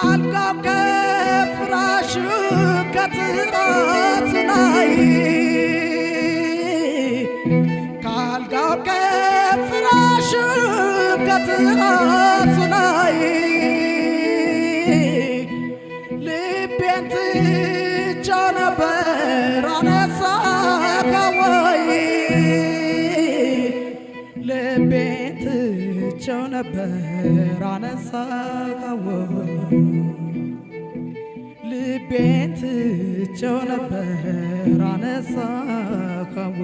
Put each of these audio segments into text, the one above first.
ካልጋው ከፍራሹ ከትራስ ላይ ካልጋው ከፍራሹ ከትራስ ላይ ልቤን ትቼው ነበር አነሳኸው ልቤን ትቼው ነበር አነሳኸው ልቤን ትቼው ነበር አነሳኸው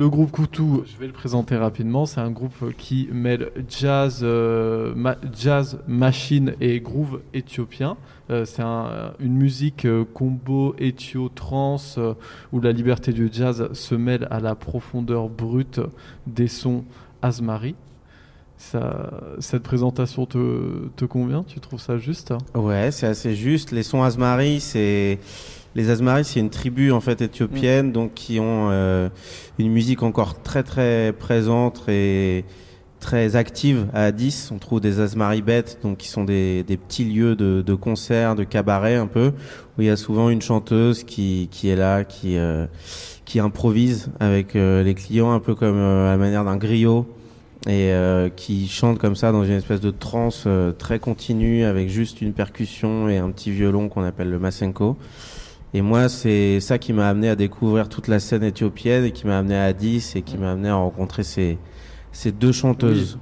Le groupe Koutou, je vais le présenter rapidement, c'est un groupe qui mêle jazz, euh, ma- jazz, machine et groove éthiopien. Euh, c'est un- une musique euh, combo éthio-trans euh, où la liberté du jazz se mêle à la profondeur brute des sons Asmari. Ça, cette présentation te, te convient? Tu trouves ça juste? Ouais, c'est assez juste. Les sons Asmari, c'est les Asmari, c'est une tribu en fait éthiopienne, donc qui ont euh, une musique encore très très présente et très active à Addis. On trouve des Asmari bêtes, donc qui sont des, des petits lieux de, de concerts, de cabaret un peu, où il y a souvent une chanteuse qui, qui est là, qui euh, qui improvise avec euh, les clients, un peu comme euh, à la manière d'un griot et euh, qui chante comme ça dans une espèce de transe euh, très continue avec juste une percussion et un petit violon qu'on appelle le masenko. Et moi, c'est ça qui m'a amené à découvrir toute la scène éthiopienne et qui m'a amené à Addis et qui m'a amené à rencontrer ces, ces deux chanteuses.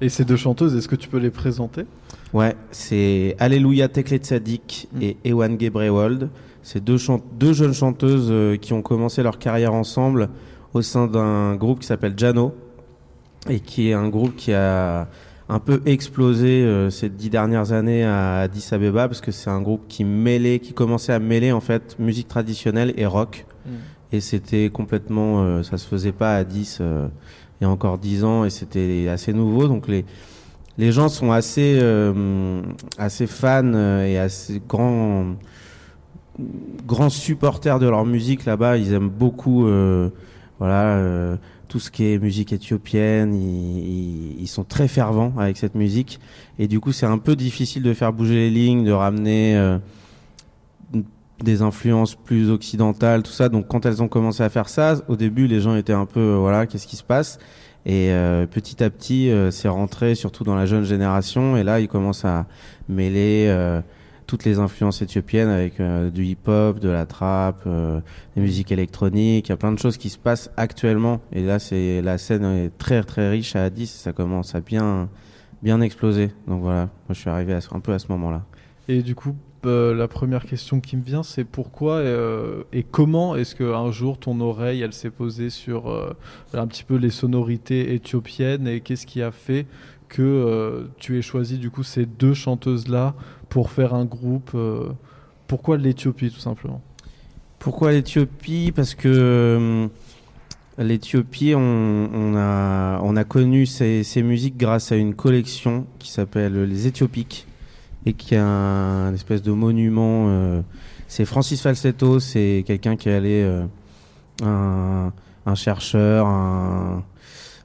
Et ces deux chanteuses, est-ce que tu peux les présenter? Ouais, c'est Alléluia Tekle Tzadik Mm. et Ewan Gebrewold. C'est deux, deux jeunes chanteuses euh, qui ont commencé leur carrière ensemble au sein d'un groupe qui s'appelle Jano et qui est un groupe qui a un peu explosé euh, ces dix dernières années à Addis Abeba parce que c'est un groupe qui mêlait, qui commençait à mêler en fait musique traditionnelle et rock. Et c'était complètement, euh, ça se faisait pas à Addis euh, il y a encore dix ans et c'était assez nouveau. Donc les les gens sont assez euh, assez fans euh, et assez grands grands supporters de leur musique là-bas. Ils aiment beaucoup euh, voilà euh, tout ce qui est musique éthiopienne. Ils, ils- sont très fervents avec cette musique et du coup c'est un peu difficile de faire bouger les lignes, de ramener euh, des influences plus occidentales, tout ça. Donc quand elles ont commencé à faire ça, au début les gens étaient un peu euh, voilà qu'est-ce qui se passe? Et euh, petit à petit, euh, c'est rentré surtout dans la jeune génération. Et là, ils commencent à mêler euh, toutes les influences éthiopiennes avec euh, du hip-hop, de la trap, euh, des musiques électroniques. Il y a plein de choses qui se passent actuellement. Et là, c'est la scène est très très riche à Addis. Ça commence à bien bien exploser. Donc voilà, moi je suis arrivé à un peu à ce moment-là. Et du coup, euh, la première question qui me vient, c'est pourquoi et comment est-ce qu'un jour ton oreille, elle s'est posée sur un petit peu les sonorités éthiopiennes et qu'est-ce qui a fait que euh, tu aies choisi du coup ces deux chanteuses-là pour faire un groupe euh, Pourquoi l'Éthiopie tout simplement? Pourquoi l'Éthiopie? Parce que euh, l'Éthiopie, on, a, on a connu ces, musiques grâce à une collection qui s'appelle les Éthiopiques et qui est un, une espèce de monument. c'est Francis Falsetto, c'est quelqu'un qui est allé, un chercheur, un,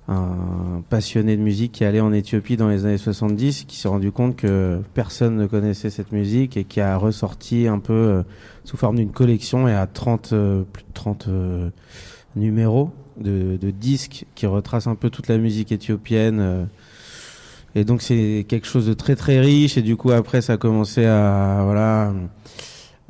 un passionné de musique qui allé en Éthiopie dans les années 70, qui s'est rendu compte que personne ne connaissait cette musique et qui a ressorti un peu euh, sous forme d'une collection et à 30, euh, plus de 30 euh, numéros de, de disques qui retracent un peu toute la musique éthiopienne. et donc c'est quelque chose de très très riche et du coup après ça a commencé à voilà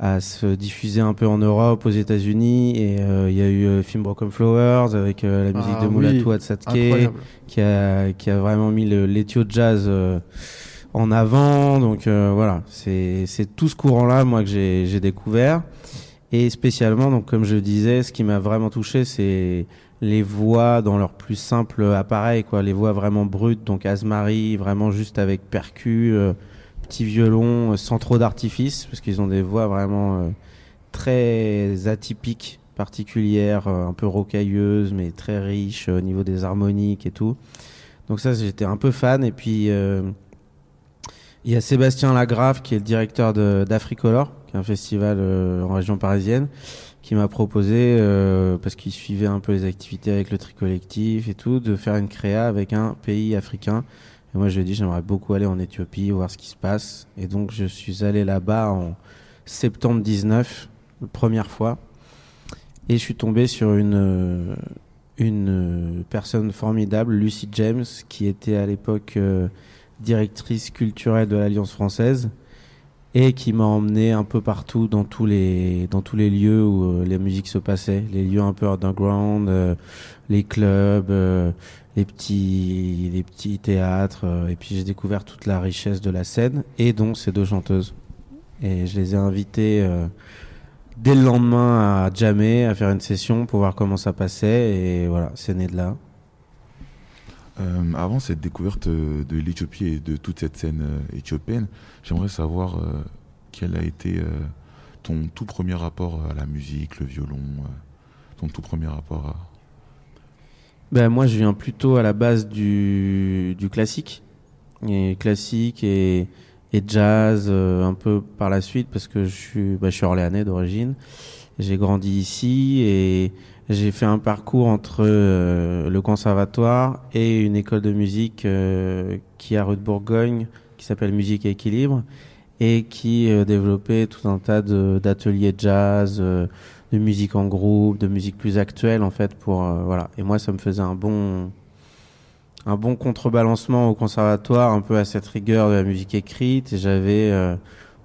à se diffuser un peu en Europe, aux États-Unis et euh, il y a eu euh, Film Broken Flowers avec euh, la musique Ah de oui, Mulatu Atsatke Incroyable. qui a, qui a vraiment mis l'éthio jazz euh, en avant. Donc euh, voilà, c'est c'est tout ce courant-là, moi, que j'ai j'ai découvert. Et spécialement, donc comme je disais, ce qui m'a vraiment touché, c'est les voix dans leur plus simple appareil, quoi. Les voix vraiment brutes, donc Asmari, vraiment juste avec percu, euh, petit violon, euh, sans trop d'artifice, parce qu'ils ont des voix vraiment euh, très atypiques, particulières, euh, un peu rocailleuses, mais très riches au niveau des harmoniques et tout. Donc ça, j'étais un peu fan. Et puis, il y a Sébastien Lagrave, qui est le directeur d'Africolor, qui est un festival en région parisienne, qui m'a proposé, parce qu'il suivait un peu les activités avec le tri collectif et tout, de faire une créa avec un pays africain. Et moi, je lui ai dit, j'aimerais beaucoup aller en Éthiopie, voir ce qui se passe. Et donc, je suis allé là-bas en septembre 19, la première fois. Et je suis tombé sur une, euh, euh, personne formidable, Lucy James, qui était à l'époque euh, directrice culturelle de l'Alliance française et qui m'a emmené un peu partout dans tous les dans tous les lieux où les musiques se passaient, les lieux un peu underground, les clubs, les petits les petits théâtres et puis j'ai découvert toute la richesse de la scène et dont ces deux chanteuses. Et je les ai invitées dès le lendemain à jammer, à faire une session pour voir comment ça passait. Et voilà, c'est né de là. Euh, avant cette découverte de l'Éthiopie et de toute cette scène euh, éthiopienne, j'aimerais savoir euh, quel a été ton tout premier rapport à la musique, le violon, ton tout premier rapport à... Ben, moi, je viens plutôt à la base du, classique. Et classique et jazz euh, un peu par la suite parce que je suis, bah, je suis orléanais d'origine. J'ai grandi ici et j'ai fait un parcours entre euh, le conservatoire et une école de musique euh, qui est à rue de Bourgogne qui s'appelle Musique et Équilibre et qui développait tout un tas d'ateliers jazz, de musique en groupe, de musique plus actuelle en fait pour voilà. Et moi ça me faisait un bon un bon contrebalancement au conservatoire, un peu à cette rigueur de la musique écrite. J'avais euh,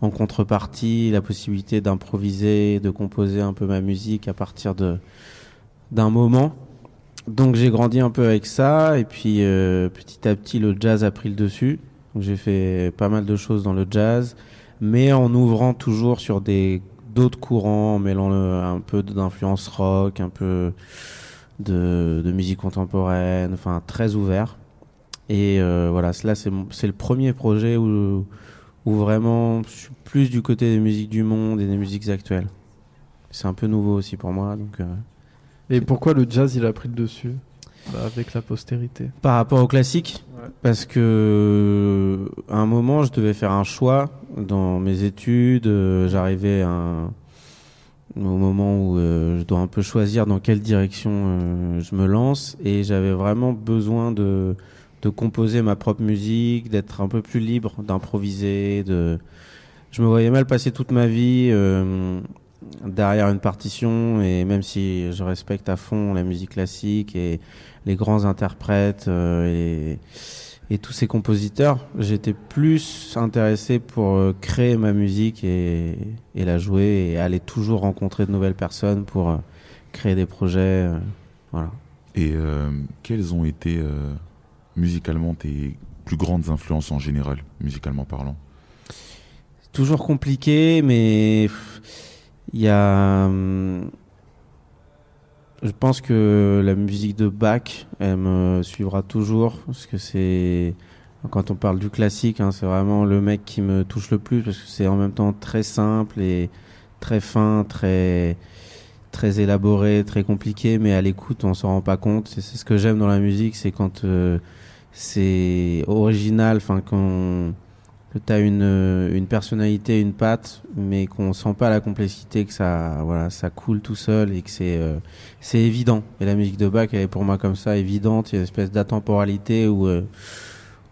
en contrepartie la possibilité d'improviser, de composer un peu ma musique à partir de d'un moment. Donc j'ai grandi un peu avec ça. Et puis euh, petit à petit, le jazz a pris le dessus. J'ai fait pas mal de choses dans le jazz, mais en ouvrant toujours sur des d'autres courants, en mêlant un peu d'influence rock, un peu de, musique contemporaine, enfin très ouvert. Et euh, voilà, là c'est le premier projet où, où vraiment je suis plus du côté des musiques du monde et des musiques actuelles. C'est un peu nouveau aussi pour moi. Donc, euh, et pourquoi le jazz il a pris le dessus bah, avec la postérité? Par rapport au classique? Parce que à un moment je devais faire un choix dans mes études. Euh, j'arrivais à un au moment où euh, je dois un peu choisir dans quelle direction euh, je me lance et j'avais vraiment besoin de de composer ma propre musique, d'être un peu plus libre, d'improviser, de je me voyais mal passer toute ma vie euh, derrière une partition et même si je respecte à fond la musique classique et les grands interprètes et et tous ces compositeurs, j'étais plus intéressé pour euh, créer ma musique et, et, la jouer et aller toujours rencontrer de nouvelles personnes pour euh, créer des projets. Euh, voilà. Et quelles ont été musicalement tes plus grandes influences en général, musicalement parlant Toujours compliqué, mais il y a. Hum, je pense que la musique de Bach, elle me suivra toujours parce que c'est quand on parle du classique, hein, c'est vraiment le mec qui me touche le plus parce que c'est en même temps très simple et très fin, très très élaboré, très compliqué, mais à l'écoute on s'en rend pas compte. C'est ce que j'aime dans la musique, c'est quand euh, c'est original, enfin quand tu as une, euh, une personnalité, une patte, mais qu'on sent pas la complexité, que ça, voilà, ça coule tout seul et que c'est euh, c'est évident. Et la musique de Bach, elle est pour moi comme ça, évidente. Il y a une espèce d'atemporalité où euh,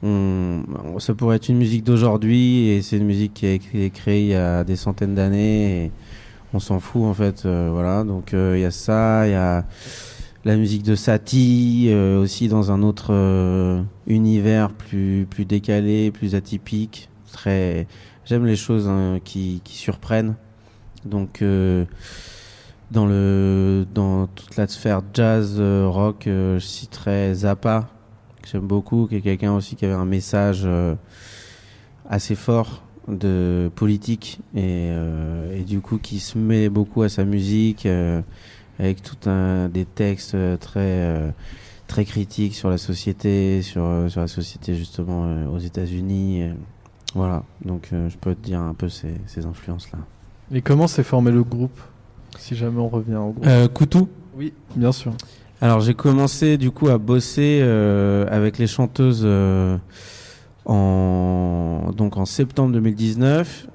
on, ça pourrait être une musique d'aujourd'hui et c'est une musique qui a été créée il y a des centaines d'années et on s'en fout en fait. voilà, donc il y a ça, il y a la musique de Satie aussi dans un autre univers plus plus décalé, plus atypique très. J'aime les choses hein, qui, qui, surprennent. Donc, euh, dans, le, dans toute la sphère jazz, euh, rock, euh, je citerai Zappa, que j'aime beaucoup, qui est quelqu'un aussi qui avait un message assez fort de politique et, et, du coup qui se met beaucoup à sa musique avec tout un des textes très très critiques sur la société sur sur la société justement aux États-Unis voilà, donc euh, je peux te dire un peu ces, ces influences-là. Et comment s'est formé le groupe Si jamais on revient au groupe? Euh, Coutou Oui, bien sûr. Alors j'ai commencé du coup à bosser euh, avec les chanteuses euh, en donc en septembre 2019,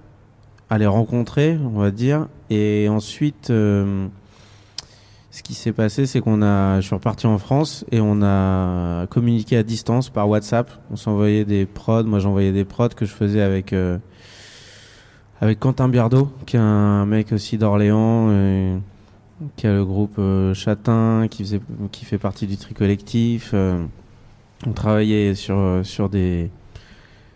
à les rencontrer, on va dire, et ensuite ce qui s'est passé, c'est qu'on a, je suis reparti en France et on a communiqué à distance par WhatsApp. On s'envoyait des prods. Moi, j'envoyais des prods que je faisais avec euh, avec Quentin Biardeau, qui est un mec aussi d'Orléans, euh, qui a le groupe euh, Châtain, qui faisait, qui fait partie du tri collectif. Euh, on travaillait sur sur des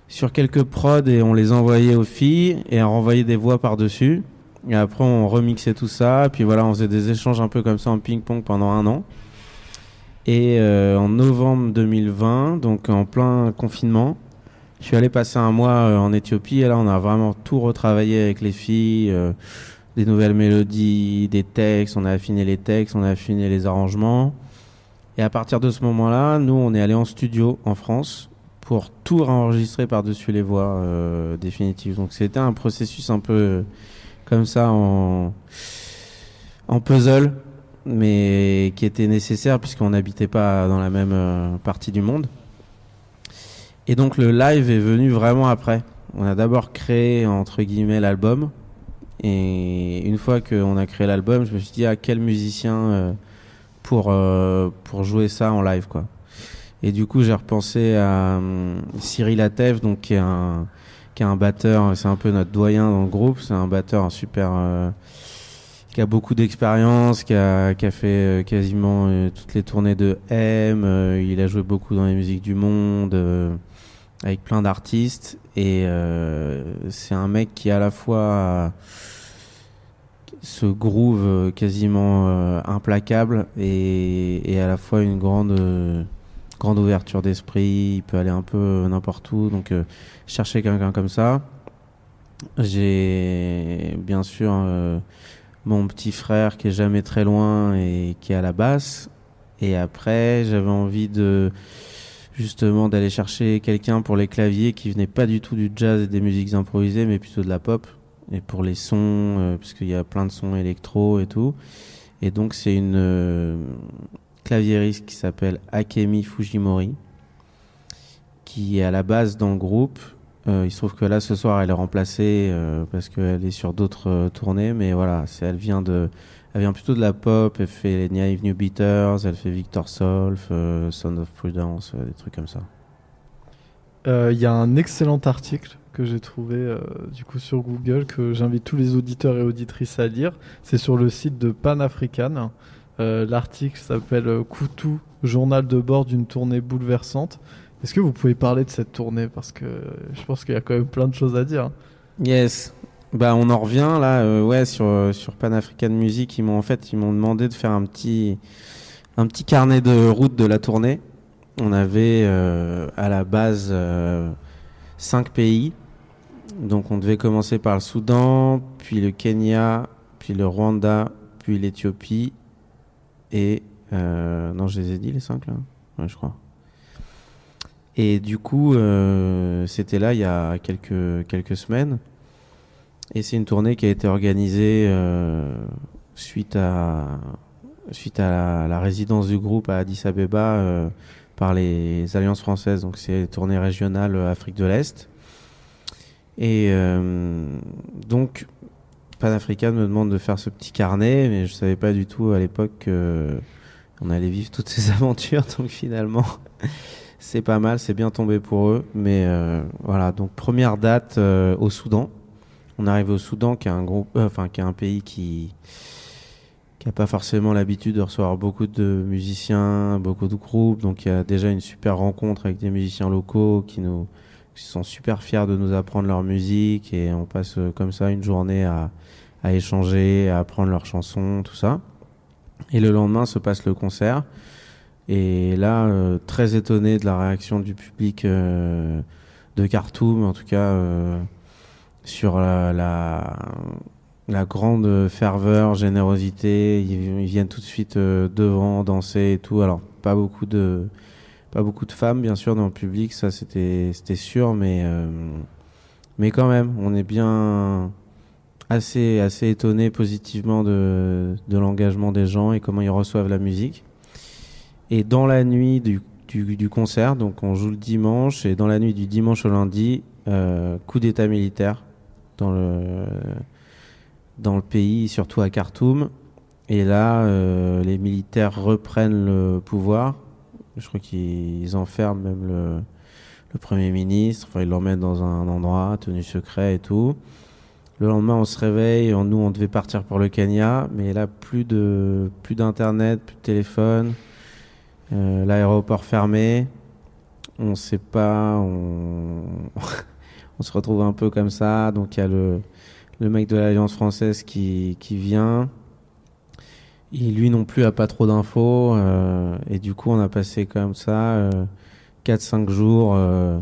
sur quelques prods et on les envoyait aux filles et on renvoyait des voix par dessus. Et après, on remixait tout ça. Puis voilà, on faisait des échanges un peu comme ça en ping-pong pendant un an. Et euh, en novembre 2020, donc en plein confinement, je suis allé passer un mois euh, en Éthiopie. Et là, on a vraiment tout retravaillé avec les filles. euh, des nouvelles mélodies, des textes. On a affiné les textes, on a affiné les arrangements. Et à partir de ce moment-là, nous, on est allé en studio en France pour tout enregistrer par-dessus les voix euh, définitives. Donc c'était un processus un peu comme ça en, puzzle, mais qui était nécessaire puisqu'on n'habitait pas dans la même euh, partie du monde. Et donc le live est venu vraiment après. On a d'abord créé entre guillemets l'album. Et une fois qu'on a créé l'album, je me suis dit à quel musicien euh, pour euh, pour jouer ça en live quoi. Et du coup, j'ai repensé à hum, Cyril Atef, donc qui est un qui un batteur, c'est un peu notre doyen dans le groupe. C'est un batteur super euh, qui a beaucoup d'expérience, qui a qui a fait euh, quasiment euh, toutes les tournées de M. il a joué beaucoup dans les musiques du monde. avec plein d'artistes et c'est un mec qui à la fois ce groove quasiment implacable et, à la fois une grande grande ouverture d'esprit il peut aller un peu n'importe où donc euh, chercher quelqu'un comme ça. J'ai bien sûr euh, mon petit frère qui est jamais très loin et qui est à la basse. Et après j'avais envie de justement d'aller chercher quelqu'un pour les claviers qui venait pas du tout du jazz et des musiques improvisées mais plutôt de la pop. Et pour les sons euh, parce qu'il y a plein de sons électro et tout. Et donc c'est une claviériste qui s'appelle Akemi Fujimori qui est à la base dans le groupe Euh, il se trouve que là ce soir elle est remplacée euh, parce qu'elle est sur d'autres euh, tournées mais voilà elle vient de elle vient plutôt de la pop elle fait les Naive New Beaters elle fait Victor Solf Sound of Prudence des trucs comme ça Il y a un excellent article que j'ai trouvé du coup sur Google que j'invite tous les auditeurs et auditrices à lire. C'est sur le site de Pan African. Euh, L'article s'appelle euh, Koutou, journal de bord d'une tournée bouleversante. Est-ce que vous pouvez parler de cette tournée? Parce que je pense qu'il y a quand même plein de choses à dire. Yes. Bah on en revient là, euh, ouais, sur euh, sur Pan African Music, ils m'ont en fait ils m'ont demandé de faire un petit un petit carnet de route de la tournée. On avait euh, à la base euh, cinq pays, donc on devait commencer par le Soudan, puis le Kenya, puis le Rwanda, puis l'Éthiopie et euh, non je les ai dit les cinq là, ouais je crois. Et du coup euh, c'était là il y a quelques quelques semaines. Et c'est une tournée qui a été organisée euh, suite à suite à la, résidence du groupe à Addis Abeba par les alliances françaises. Donc c'est une tournée régionale Afrique de l'Est. Et donc Pan African me demande de faire ce petit carnet, mais je savais pas du tout à l'époque que on allait vivre toutes ces aventures. Donc finalement, c'est pas mal, c'est bien tombé pour eux. Mais euh, voilà, donc première date euh, au Soudan. On arrive au Soudan, qui est un groupe, euh, enfin qui est un pays qui qui a pas forcément l'habitude de recevoir beaucoup de musiciens, beaucoup de groupes. Donc il y a déjà une super rencontre avec des musiciens locaux qui nous qui sont super fiers de nous apprendre leur musique et on passe euh, comme ça une journée à à échanger, à apprendre leurs chansons, tout ça. Et le lendemain se passe le concert. Et là, euh, très étonné de la réaction du public euh, de Khartoum, en tout cas euh, sur la, la, la grande ferveur, générosité. Ils, viennent tout de suite euh, devant danser et tout. Alors pas beaucoup de pas beaucoup de femmes bien sûr dans le public, ça c'était sûr, mais euh, mais quand même, on est bien assez assez étonné positivement de de l'engagement des gens et comment ils reçoivent la musique. Et dans la nuit du, du, du concert, donc on joue le dimanche, et dans la nuit du dimanche au lundi, euh, coup d'état militaire dans le, dans le pays, surtout à Khartoum. Et là, euh, les militaires reprennent le pouvoir. Je crois qu'ils enferment même le, Premier ministre. Enfin, ils l'emmènent dans un endroit tenu secret et tout. Le lendemain, on se réveille. Nous, on devait partir pour le Kenya. Mais là, plus de plus d'internet, plus de téléphone. Euh, L'aéroport fermé. On sait pas. On... on se retrouve un peu comme ça. Donc, il y a le, le mec de l'Alliance française qui, qui vient. Il, lui non plus a pas trop d'infos. Euh, et du coup, on a passé comme ça euh, 4-5 jours euh,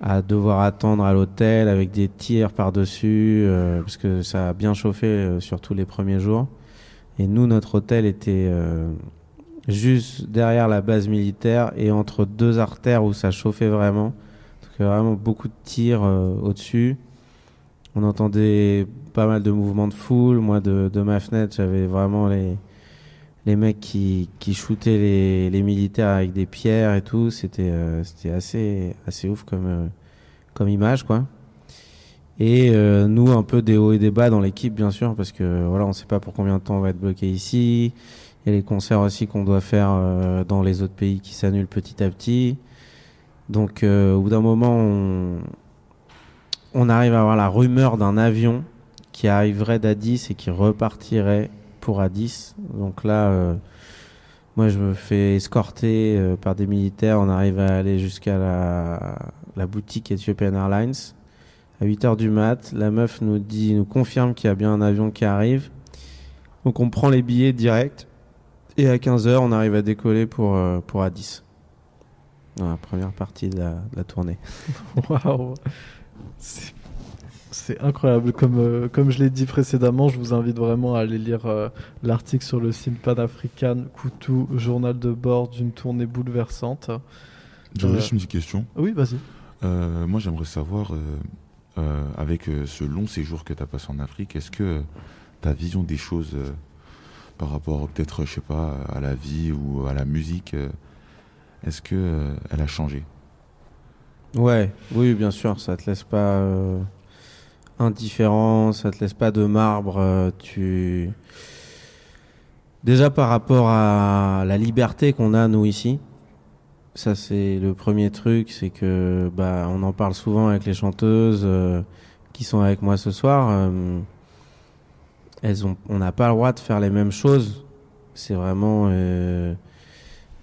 à devoir attendre à l'hôtel avec des tirs par-dessus, euh, parce que ça a bien chauffé surtout les premiers jours. Et nous, notre hôtel était juste derrière la base militaire et entre deux artères où ça chauffait vraiment. Donc vraiment beaucoup de tirs au-dessus. On entendait pas mal de mouvements de foule. Moi, de, de ma fenêtre, j'avais vraiment les, les mecs qui, qui shootaient les, les militaires avec des pierres et tout. C'était euh, c'était assez, assez ouf comme, euh, comme image, quoi. Et euh, nous, un peu des hauts et des bas dans l'équipe, bien sûr, parce que voilà, on sait pas pour combien de temps on va être bloqué ici. Il y a les concerts aussi qu'on doit faire euh, dans les autres pays qui s'annulent petit à petit. Donc, euh, au bout d'un moment, on, on arrive à avoir la rumeur d'un avion qui arriverait d'Addis et qui repartirait pour Addis. Donc là, euh, moi, je me fais escorter euh, par des militaires. On arrive à aller jusqu'à la, boutique Ethiopian Airlines à 8 heures du mat. La meuf nous dit, nous confirme qu'il y a bien un avion qui arrive. Donc on prend les billets direct. Et à 15 heures, on arrive à décoller pour, euh, pour Addis. Dans la première partie de la, tournée. C'est- incroyable. Comme, euh, comme je l'ai dit précédemment, je vous invite vraiment à aller lire euh, l'article sur le site Pan-African Koutou, journal de bord d'une tournée bouleversante. J'aurais Euh, juste une petite question. Oui, vas-y. Moi, j'aimerais savoir, avec ce long séjour que tu as passé en Afrique, est-ce que ta vision des choses par rapport peut-être, je sais pas, à la vie ou à la musique, est-ce que elle a changé? Ouais, oui, bien sûr, ça te laisse pas euh, indifférent, ça te laisse pas de marbre. euh, tu déjà par rapport à la liberté qu'on a nous ici, ça c'est le premier truc, c'est que bah on en parle souvent avec les chanteuses euh, qui sont avec moi ce soir. euh, elles ont, on n'a pas le droit de faire les mêmes choses. C'est vraiment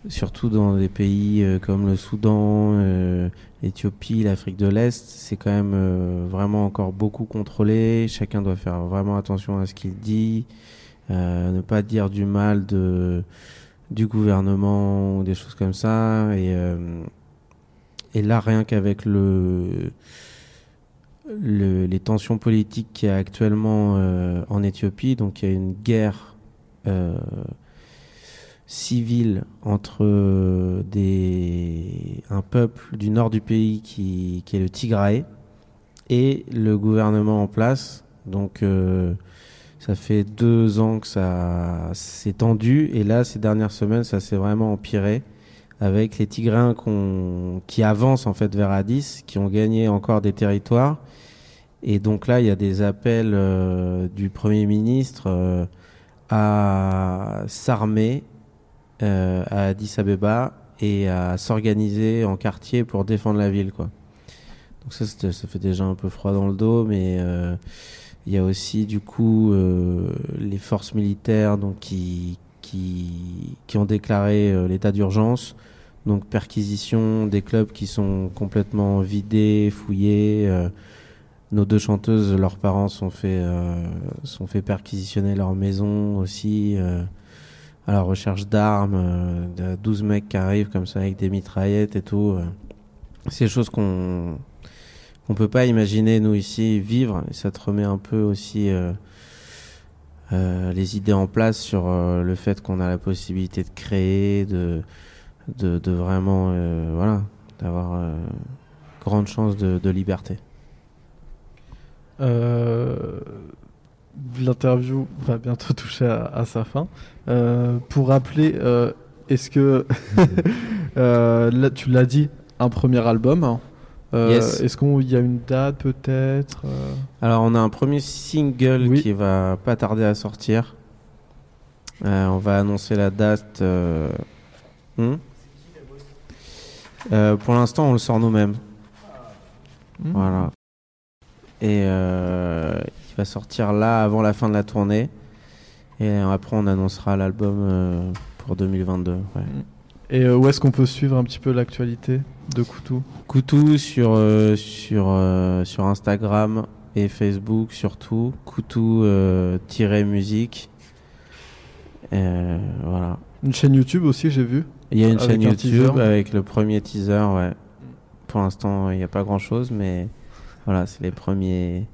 surtout dans des pays comme le Soudan. l'Éthiopie, l'Afrique de l'Est, c'est quand même euh, vraiment encore beaucoup contrôlé. Chacun doit faire vraiment attention à ce qu'il dit, euh, ne pas dire du mal de du gouvernement ou des choses comme ça. Et, euh, et là, rien qu'avec le, le- les tensions politiques qu'il y a actuellement euh, en Éthiopie, donc il y a une guerre euh, civile entre euh, des, un peuple du nord du pays qui, qui est le Tigraï et le gouvernement en place. Donc euh, ça fait deux ans que ça s'est tendu et là ces dernières semaines ça s'est vraiment empiré avec les Tigrains qu'on- qui avancent en fait vers Addis, qui ont gagné encore des territoires. Et donc là, il y a des appels euh, du Premier ministre euh, à s'armer euh, à Addis Abeba et à s'organiser en quartier pour défendre la ville. Quoi. Donc ça, ça fait déjà un peu froid dans le dos, mais euh, il y a aussi du coup euh, les forces militaires donc, qui, qui, qui ont déclaré euh, l'état d'urgence. Donc perquisition des clubs qui sont complètement vidés, fouillés. euh, nos deux chanteuses, leurs parents sont fait, euh, sont fait perquisitionner leur maison aussi. À la recherche d'armes, euh, de 12 mecs qui arrivent comme ça avec des mitraillettes et tout. euh. C'est des choses qu'on qu'on peut pas imaginer nous ici vivre et ça te remet un peu aussi euh, les idées en place sur le fait qu'on a la possibilité de créer, de vraiment voilà d'avoir grande chance de liberté. L'interview va bientôt toucher à, à sa fin. Euh, pour rappeler, euh, est-ce que euh, là, tu l'as dit, un premier album hein. Yes. Est-ce qu'il y a une date peut-être Alors on a un premier single Oui. qui va pas tarder à sortir. On va annoncer la date. hmm? Pour l'instant, on le sort nous-mêmes. Hmm. Voilà. Et euh, va sortir là avant la fin de la tournée. Et après, on annoncera l'album euh, pour 2022. ouais. Et euh, où est-ce qu'on peut suivre un petit peu l'actualité de Koutou Koutou sur, euh, sur, euh, sur Instagram et Facebook surtout. Koutou euh, tiré musique. Euh, voilà. Une chaîne YouTube aussi, j'ai vu. Il y a une Avec chaîne un YouTube teaser. avec le premier teaser. Ouais. Pour l'instant, il n'y a pas grand chose, mais voilà, c'est les premiers